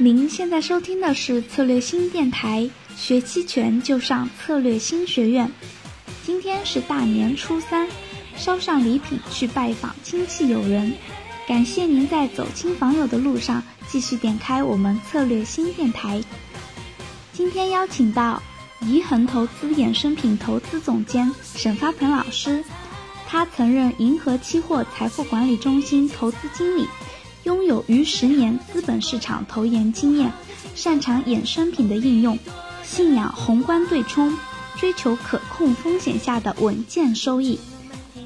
您现在收听的是策略新电台，学期权就上策略新学院。今天是大年初三，捎上礼品去拜访亲戚友人。感谢您在走亲访友的路上继续点开我们策略新电台。今天邀请到怡恒投资衍生品投资总监沈发鹏老师，他曾任银河期货财富管理中心投资经理，拥有逾十年资本市场投研经验，擅长衍生品的应用，信仰宏观对冲，追求可控风险下的稳健收益。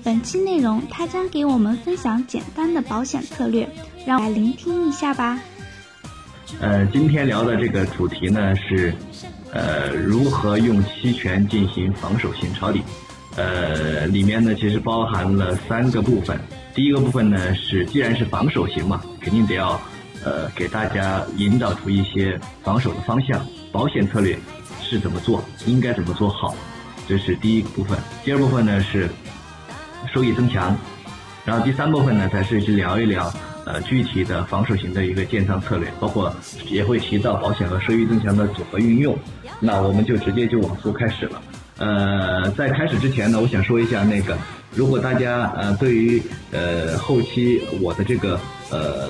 本期内容，他将给我们分享简单的保险策略，让我们来聆听一下吧。呃，今天聊的这个主题呢是，呃，如何用期权进行防守性抄底。呃，里面呢其实包含了三个部分。第一个部分呢是，既然是防守型嘛，肯定得要呃给大家引导出一些防守的方向，保险策略是怎么做，应该怎么做好，这是第一个部分。第二部分呢是。收益增强，然后第三部分呢，才是去聊一聊呃具体的防守型的一个建仓策略，包括也会提到保险和收益增强的组合运用。那我们就直接就往后开始了。呃，在开始之前呢，我想说一下那个，如果大家呃对于呃后期我的这个呃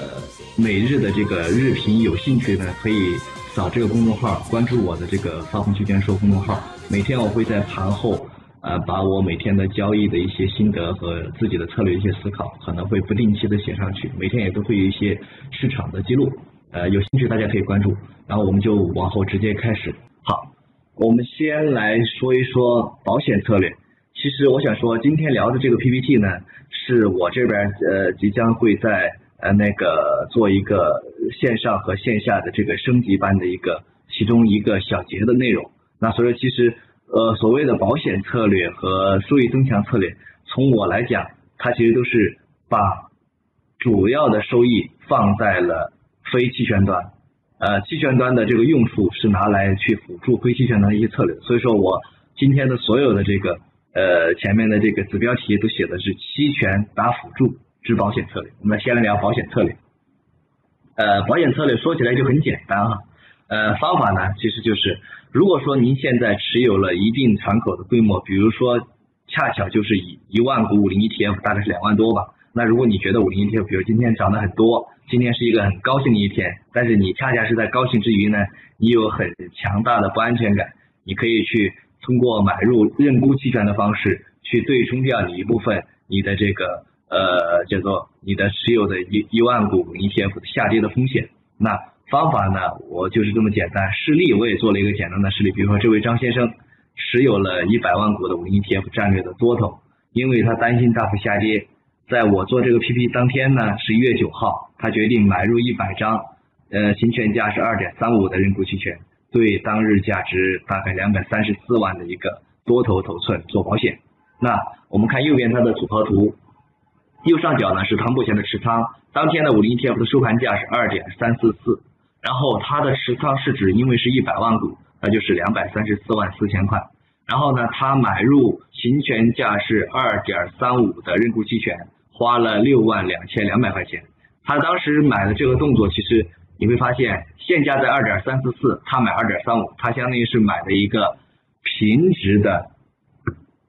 每日的这个日评有兴趣呢，可以扫这个公众号，关注我的这个发红区间说公众号，每天我会在盘后。呃，把我每天的交易的一些心得和自己的策略一些思考，可能会不定期的写上去，每天也都会有一些市场的记录。呃，有兴趣大家可以关注。然后我们就往后直接开始。好，我们先来说一说保险策略。其实我想说，今天聊的这个 PPT 呢，是我这边呃即将会在呃那个做一个线上和线下的这个升级班的一个其中一个小节的内容。那所以其实。呃，所谓的保险策略和收益增强策略，从我来讲，它其实都是把主要的收益放在了非期权端，呃，期权端的这个用处是拿来去辅助非期权端的一些策略。所以说我今天的所有的这个呃前面的这个子标题都写的是期权打辅助之保险策略。我们先来聊保险策略。呃，保险策略说起来就很简单哈，呃，方法呢其实就是。如果说您现在持有了一定敞口的规模，比如说恰巧就是以一万股五零 ETF，大概是两万多吧。那如果你觉得五零 ETF，比如今天涨得很多，今天是一个很高兴的一天，但是你恰恰是在高兴之余呢，你有很强大的不安全感，你可以去通过买入认沽期权的方式去对冲掉你一部分你的这个呃叫做你的持有的一一万股 ETF 的下跌的风险。那方法呢，我就是这么简单。示例我也做了一个简单的示例，比如说这位张先生持有了一百万股的 ETF 战略的多头，因为他担心大幅下跌，在我做这个 PP 当天呢，十一月九号，他决定买入一百张，呃，行权价是二点三五的认沽期权，对当日价值大概两百三十四万的一个多头头寸做保险。那我们看右边它的组合图，右上角呢是他目前的持仓，当天的五零 ETF 的收盘价是二点三四四。然后它的持仓市值因为是一百万股，那就是两百三十四万四千块。然后呢，他买入行权价是二点三五的认沽期权，花了六万两千两百块钱。他当时买的这个动作，其实你会发现现价在二点三四四，他买二点三五，他相当于是买的一个平值的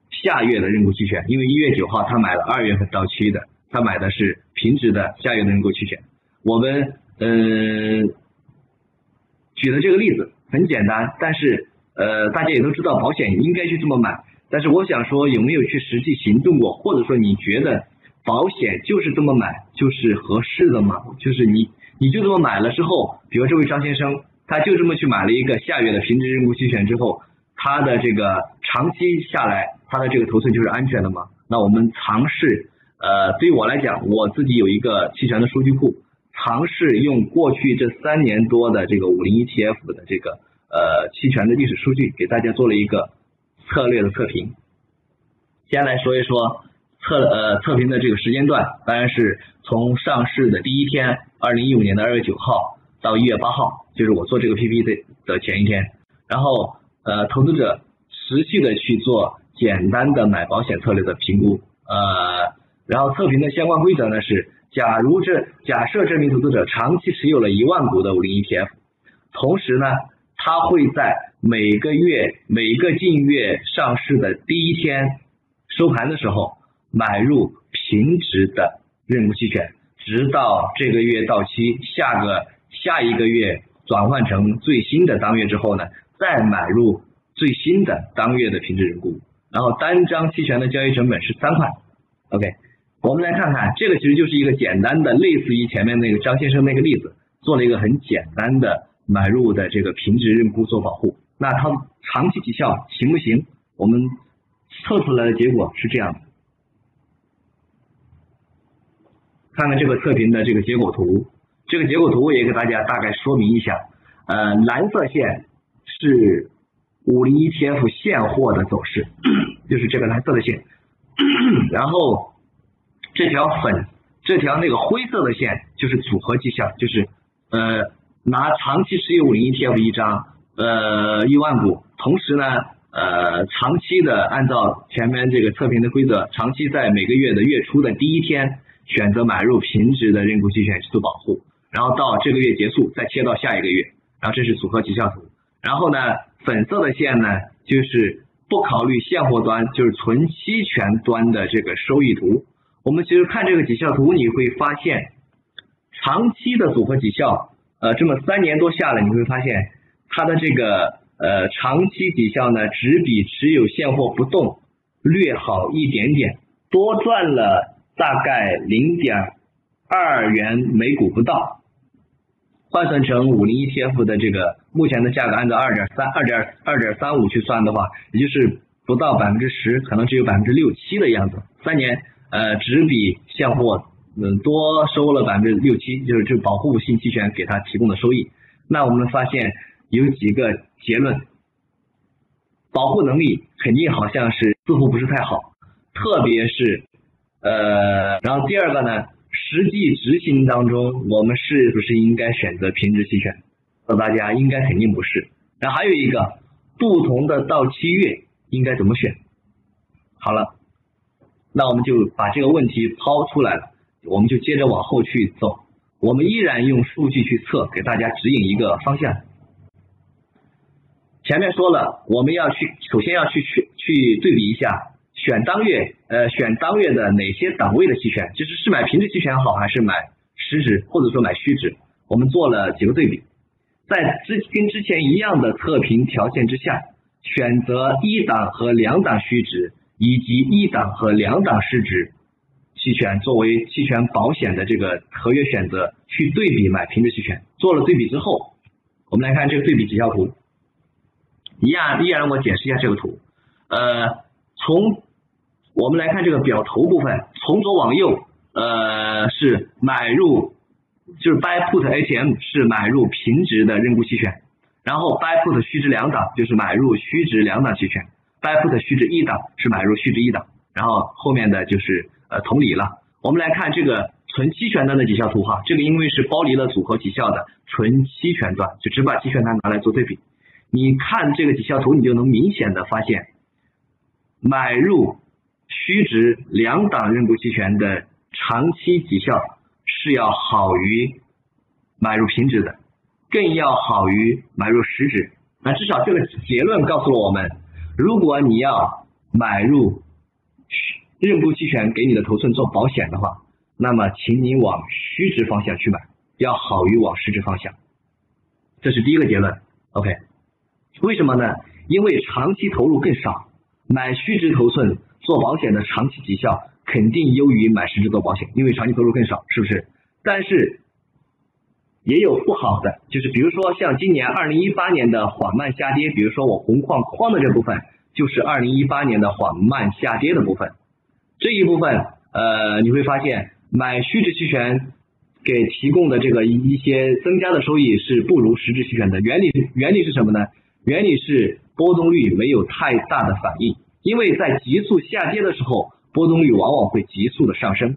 下月的认沽期权。因为一月九号他买了二月份到期的，他买的是平值的下月的认沽期权。我们嗯。举的这个例子很简单，但是呃，大家也都知道保险应该去这么买。但是我想说，有没有去实际行动过？或者说你觉得保险就是这么买就是合适的吗？就是你你就这么买了之后，比如这位张先生，他就这么去买了一个下月的平值认沽期权之后，他的这个长期下来，他的这个头寸就是安全的吗？那我们尝试，呃，对于我来讲，我自己有一个期权的数据库。尝试用过去这三年多的这个五零 ETF 的这个呃期权的历史数据，给大家做了一个策略的测评。先来说一说测呃测评的这个时间段，当然是从上市的第一天，二零一五年的二月九号到一月八号，就是我做这个 PP 的的前一天。然后呃投资者持续的去做简单的买保险策略的评估，呃，然后测评的相关规则呢是。假如这假设这名投资者长期持有了一万股的五零 ETF，同时呢，他会在每个月每个近月上市的第一天收盘的时候买入平值的认购期权，直到这个月到期，下个下一个月转换成最新的当月之后呢，再买入最新的当月的平值认购，然后单张期权的交易成本是三块。OK，我们来看看这个其实就是一个简单的，类似于前面那个张先生那个例子，做了一个很简单的。买入的这个平值认沽做保护，那它长期绩效行不行？我们测出来的结果是这样的，看看这个测评的这个结果图，这个结果图也给大家大概说明一下。呃，蓝色线是五零 ETF 现货的走势，就是这个蓝色的线，然后这条粉，这条那个灰色的线就是组合绩效，就是呃。拿长期持有五零 ETF 一张，呃，一万股，同时呢，呃，长期的按照前面这个测评的规则，长期在每个月的月初的第一天选择买入平值的认股期权去做保护，然后到这个月结束再切到下一个月，然后这是组合绩效图，然后呢，粉色的线呢就是不考虑现货端，就是纯期权端的这个收益图。我们其实看这个绩效图，你会发现长期的组合绩效。呃，这么三年多下来，你会发现它的这个呃长期绩效呢，只比持有现货不动略好一点点，多赚了大概零点二元每股不到，换算成五零 ETF 的这个目前的价格，按照二点三二点二点三五去算的话，也就是不到百分之十，可能只有百分之六七的样子，三年呃只比现货。嗯，多收了百分之六七，就是这保护性期权给他提供的收益。那我们发现有几个结论，保护能力肯定好像是似乎不是太好，特别是呃，然后第二个呢，实际执行当中我们是不是应该选择平值期权？告诉大家，应该肯定不是。然后还有一个，不同的到期月应该怎么选？好了，那我们就把这个问题抛出来了。我们就接着往后去走，我们依然用数据去测，给大家指引一个方向。前面说了，我们要去首先要去去去对比一下，选当月呃选当月的哪些档位的期权，就是是买平值期权好，还是买实值，或者说买虚值？我们做了几个对比，在之跟之前一样的测评条件之下，选择一档和两档虚值，以及一档和两档实值。期权作为期权保险的这个合约选择，去对比买平值期权。做了对比之后，我们来看这个对比绩效图。一样依然我解释一下这个图。呃，从我们来看这个表头部分，从左往右，呃是买入，就是 buy put ATM 是买入平值的认沽期权，然后 buy put 虚值两档就是买入虚值两档期权，buy put 虚值一档是买入虚值一档，然后后面的就是。呃，同理了，我们来看这个纯期权端的绩效图哈，这个因为是剥离了组合绩效的纯期权端，就只把期权端拿来做对比。你看这个绩效图，你就能明显的发现，买入虚值两档认购期权的长期绩效是要好于买入平值的，更要好于买入实值。那至少这个结论告诉了我们，如果你要买入。认沽期权给你的头寸做保险的话，那么请你往虚值方向去买，要好于往实值方向。这是第一个结论。OK，为什么呢？因为长期投入更少，买虚值头寸做保险的长期绩效肯定优于买实质做保险，因为长期投入更少，是不是？但是也有不好的，就是比如说像今年二零一八年的缓慢下跌，比如说我红框框的这部分，就是二零一八年的缓慢下跌的部分。这一部分，呃，你会发现买虚值期权给提供的这个一些增加的收益是不如实质期权的。原理原理是什么呢？原理是波动率没有太大的反应，因为在急速下跌的时候，波动率往往会急速的上升。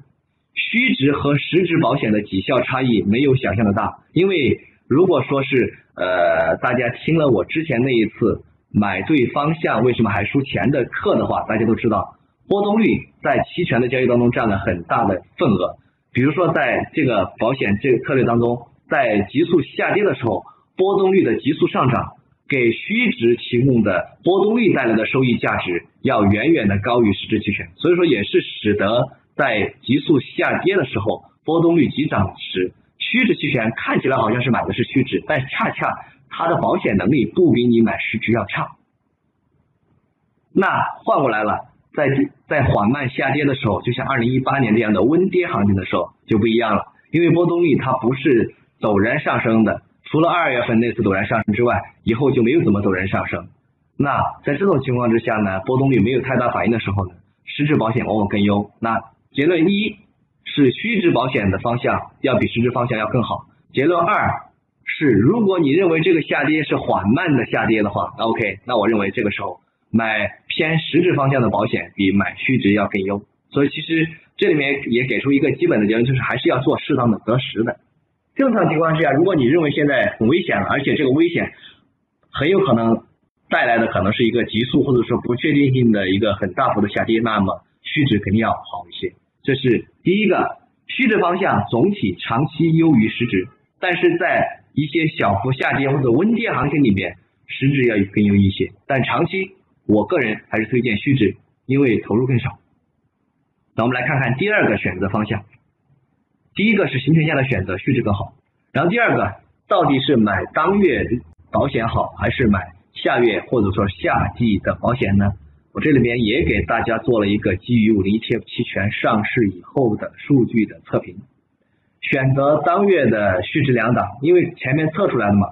虚值和实值保险的绩效差异没有想象的大，因为如果说是呃大家听了我之前那一次买对方向为什么还输钱的课的话，大家都知道。波动率在期权的交易当中占了很大的份额，比如说在这个保险这个策略当中，在急速下跌的时候，波动率的急速上涨，给虚值提供的波动率带来的收益价值要远远的高于实质期权，所以说也是使得在急速下跌的时候，波动率急涨时，虚值期权看起来好像是买的是虚值，但恰恰它的保险能力不比你买实值要差。那换过来了，在在缓慢下跌的时候，就像二零一八年这样的温跌行情的时候就不一样了，因为波动率它不是陡然上升的。除了二月份那次陡然上升之外，以后就没有怎么陡然上升。那在这种情况之下呢，波动率没有太大反应的时候呢，实质保险往往更优。那结论一是虚值保险的方向要比实质方向要更好。结论二是如果你认为这个下跌是缓慢的下跌的话，那 OK，那我认为这个时候买偏实质方向的保险比买虚值要更优。所以其实这里面也给出一个基本的结论，就是还是要做适当的择时的。正常情况之下，如果你认为现在很危险，而且这个危险很有可能带来的可能是一个急速或者说不确定性的一个很大幅的下跌，那么虚值肯定要好一些。这是第一个，虚值方向总体长期优于实值，但是在一些小幅下跌或者温跌行情里面，实质要更优一些。但长期，我个人还是推荐虚值，因为投入更少。那我们来看看第二个选择方向。第一个是行权价的选择，虚值更好。然后第二个，到底是买当月保险好，还是买下月或者说夏季的保险呢？我这里面也给大家做了一个基于五零 ETF 期权上市以后的数据的测评。选择当月的虚值两档，因为前面测出来的嘛，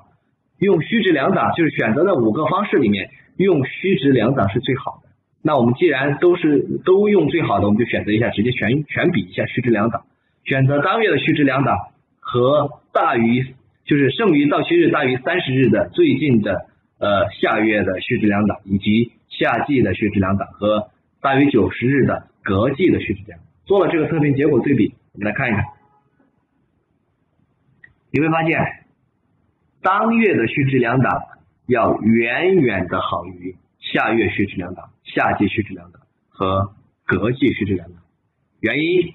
用虚值两档就是选择的五个方式里面，用虚值两档是最好的。那我们既然都是都用最好的，我们就选择一下，直接全全比一下虚值两档。选择当月的虚值两档和大于就是剩余到期日大于三十日的最近的呃下月的虚值两档，以及夏季的虚值两档和大于九十日的隔季的虚值两档，做了这个测评结果对比，我们来看一看，你会发现当月的虚值两档要远远的好于下月虚值两档、夏季虚值两档和隔季虚值两档，原因。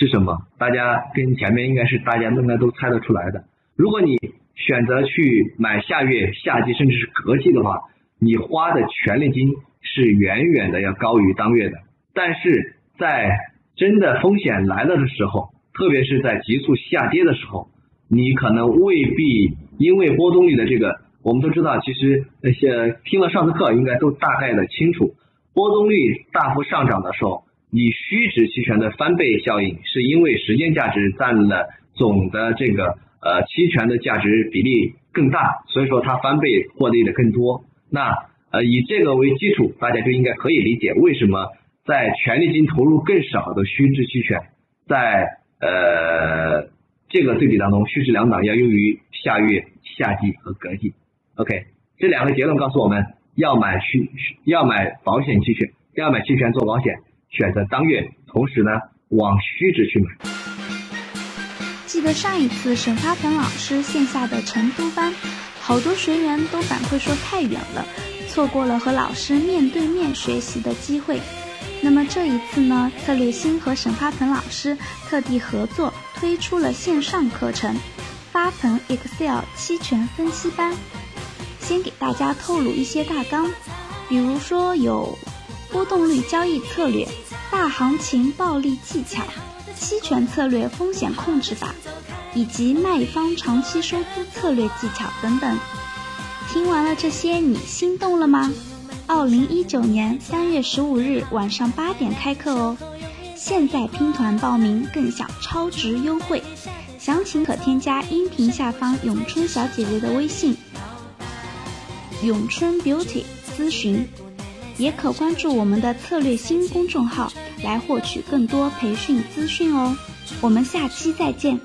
是什么？大家跟前面应该是大家应该都猜得出来的。如果你选择去买下月、夏季甚至是隔季的话，你花的权利金是远远的要高于当月的。但是在真的风险来了的时候，特别是在急速下跌的时候，你可能未必因为波动率的这个，我们都知道，其实那些听了上次课应该都大概的清楚，波动率大幅上涨的时候。你虚值期权的翻倍效应，是因为时间价值占了总的这个呃期权的价值比例更大，所以说它翻倍获利的更多。那呃以这个为基础，大家就应该可以理解为什么在权利金投入更少的虚值期权，在呃这个对比当中，虚值两档要优于下月、夏季和隔季。OK，这两个结论告诉我们要买虚要买保险期权，要买期权做保险。选择当月，同时呢往虚值去买。记得上一次沈发鹏老师线下的成都班，好多学员都反馈说太远了，错过了和老师面对面学习的机会。那么这一次呢，策略星和沈发鹏老师特地合作推出了线上课程——发鹏 Excel 期权分析班。先给大家透露一些大纲，比如说有。波动率交易策略、大行情暴利技巧、期权策略风险控制法，以及卖方长期收资策略技巧等等。听完了这些，你心动了吗？二零一九年三月十五日晚上八点开课哦！现在拼团报名更享超值优惠，详情可添加音频下方咏春小姐姐的微信“咏春 Beauty” 咨询。也可关注我们的策略新公众号来获取更多培训资讯哦。我们下期再见。